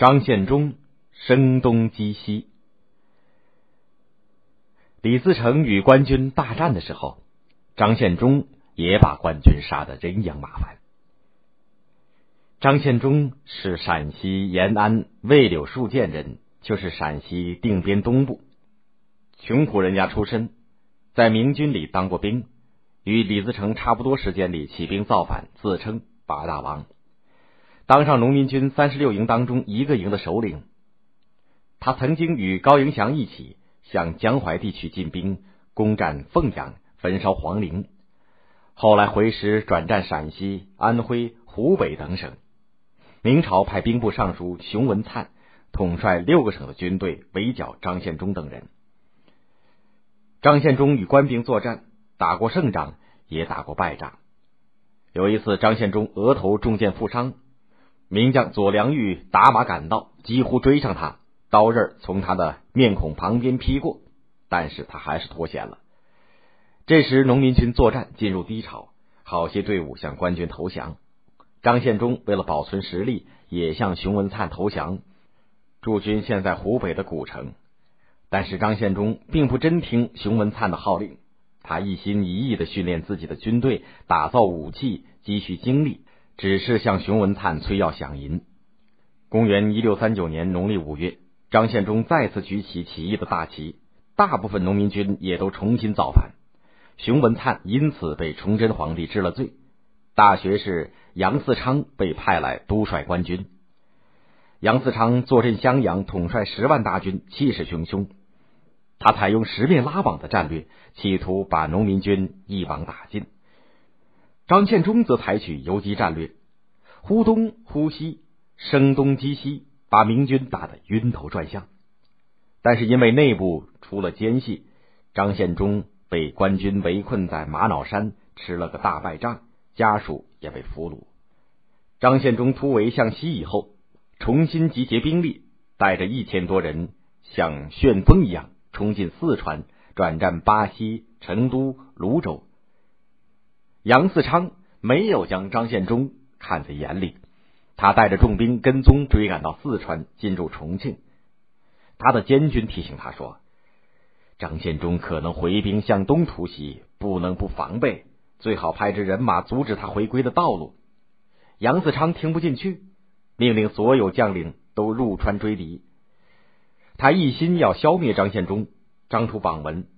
张献忠声东击西。李自成与官军大战的时候，张献忠也把官军杀得人仰马翻。张献忠是陕西延安魏柳树涧人，就是陕西定边东部穷苦人家出身，在明军里当过兵，与李自成差不多时间里起兵造反，自称八大王，当上农民军三十六营当中一个营的首领。他曾经与高迎祥一起向江淮地区进兵，攻占凤阳，焚烧皇陵，后来回师转战陕西、安徽、湖北等省。明朝派兵部尚书熊文灿统帅六个省的军队围剿张献忠等人。张献忠与官兵作战，打过胜仗，也打过败仗。有一次，张献忠额头中箭负伤，名将左良玉打马赶到，几乎追上他，刀刃从他的面孔旁边劈过，但是他还是脱险了。这时，农民军作战进入低潮，好些队伍向官军投降。张献忠为了保存实力，也向熊文灿投降，驻军现在湖北的古城。但是张献忠并不真听熊文灿的号令，他一心一意的训练自己的军队，打造武器，积蓄精力，只是向熊文灿催要饷银。公元一六三九年农历五月，张献忠再次举起起义的大旗，大部分农民军也都重新造反，熊文灿因此被崇祯皇帝治了罪。大学士杨嗣昌被派来督率官军。杨嗣昌坐镇襄阳，统帅十万大军，气势汹汹。他采用十面拉网的战略，企图把农民军一网打尽。张献忠则采取游击战略，忽东忽西，声东击西，把明军打得晕头转向。但是因为内部出了奸细，张献忠被官军围困在玛瑙山，吃了个大败仗。家属也被俘虏。张献忠突围向西以后，重新集结兵力，带着一千多人，像旋风一样冲进四川，转战巴西、成都、泸州。杨嗣昌没有将张献忠看在眼里，他带着重兵跟踪追赶到四川，进驻重庆。他的监军提醒他说：“张献忠可能回兵向东突袭，不能不防备。”最好派支人马阻止他回归的道路。杨嗣昌听不进去，命令所有将领都入川追敌。他一心要消灭张献忠，张出榜文：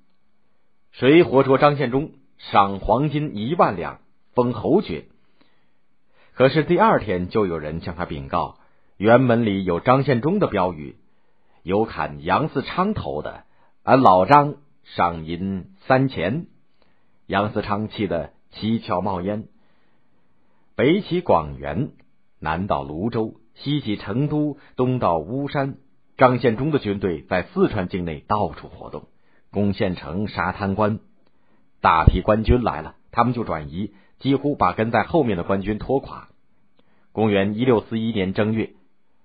谁活捉张献忠，赏黄金一万两，封侯爵。可是第二天就有人向他禀告，辕门里有张献忠的标语，有砍杨嗣昌头的，俺老张赏银三钱。杨嗣昌气得七窍冒烟，北起广元，南到泸州，西起成都，东到巫山。张献忠的军队在四川境内到处活动，攻县城、杀贪官。大批官军来了，他们就转移，几乎把跟在后面的官军拖垮。公元一六四一年正月，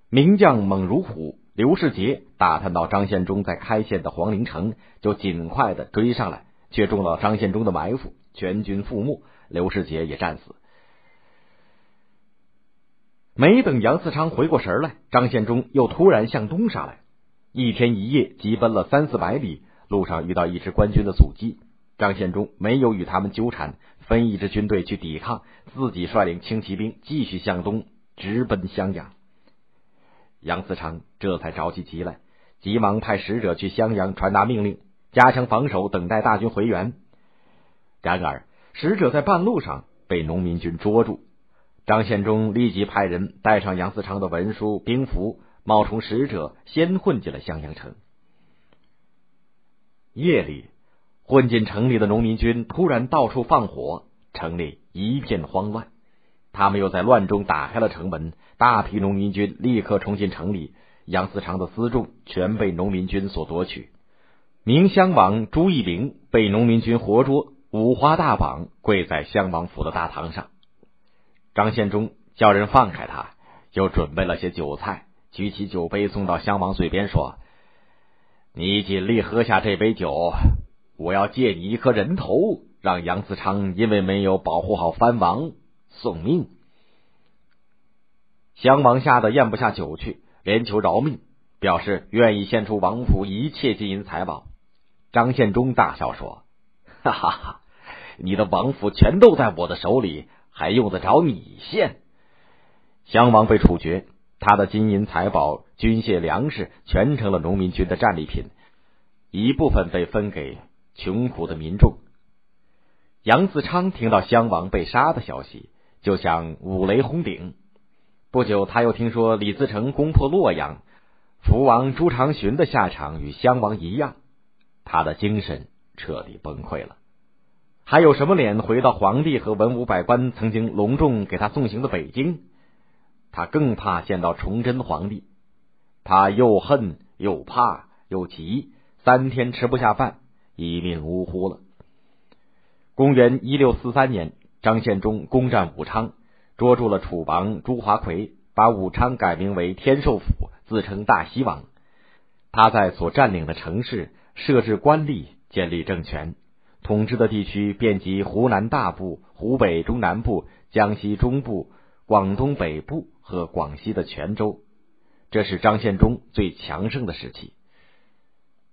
名将猛如虎刘世杰打探到张献忠在开县的黄陵城，就尽快的追上来。却中了张献忠的埋伏，全军覆没，刘世杰也战死。没等杨嗣昌回过神来，张献忠又突然向东杀来，一天一夜急奔了三四百里，路上遇到一支官军的阻击，张献忠没有与他们纠缠，分一支军队去抵抗，自己率领轻骑兵继续向东直奔襄阳。杨嗣昌这才着急急来，急忙派使者去襄阳传达命令。加强防守，等待大军回援。然而，使者在半路上被农民军捉住。张献忠立即派人带上杨嗣昌的文书、兵符，冒充使者，先混进了襄阳城。夜里，混进城里的农民军突然到处放火，城里一片慌乱。他们又在乱中打开了城门，大批农民军立刻冲进城里。杨嗣昌的辎重全被农民军所夺取。明襄王朱义陵被农民军活捉，五花大绑，跪在襄王府的大堂上。张献忠叫人放开他，又准备了些酒菜，举起酒杯送到襄王嘴边，说：“你尽力喝下这杯酒，我要借你一颗人头，让杨嗣昌因为没有保护好藩王送命。”襄王吓得咽不下酒去，连求饶命，表示愿意献出王府一切金银财宝。张献忠大笑说：“哈哈哈，你的王府全都在我的手里，还用得着你献？”襄王被处决，他的金银财宝、军械粮食全成了农民军的战利品，一部分被分给穷苦的民众。杨自昌听到襄王被杀的消息，就像五雷轰顶。不久，他又听说李自成攻破洛阳，福王朱常洵的下场与襄王一样，他的精神彻底崩溃了。还有什么脸回到皇帝和文武百官曾经隆重给他送行的北京？他更怕见到崇祯皇帝，他又恨又怕又急，三天吃不下饭，一命呜呼了。公元一六四三年，张献忠攻占武昌，捉住了楚王朱华奎，把武昌改名为天寿府，自称大西王。他在所占领的城市设置官吏，建立政权，统治的地区遍及湖南大部、湖北中南部、江西中部、广东北部和广西的泉州。这是张献忠最强盛的时期。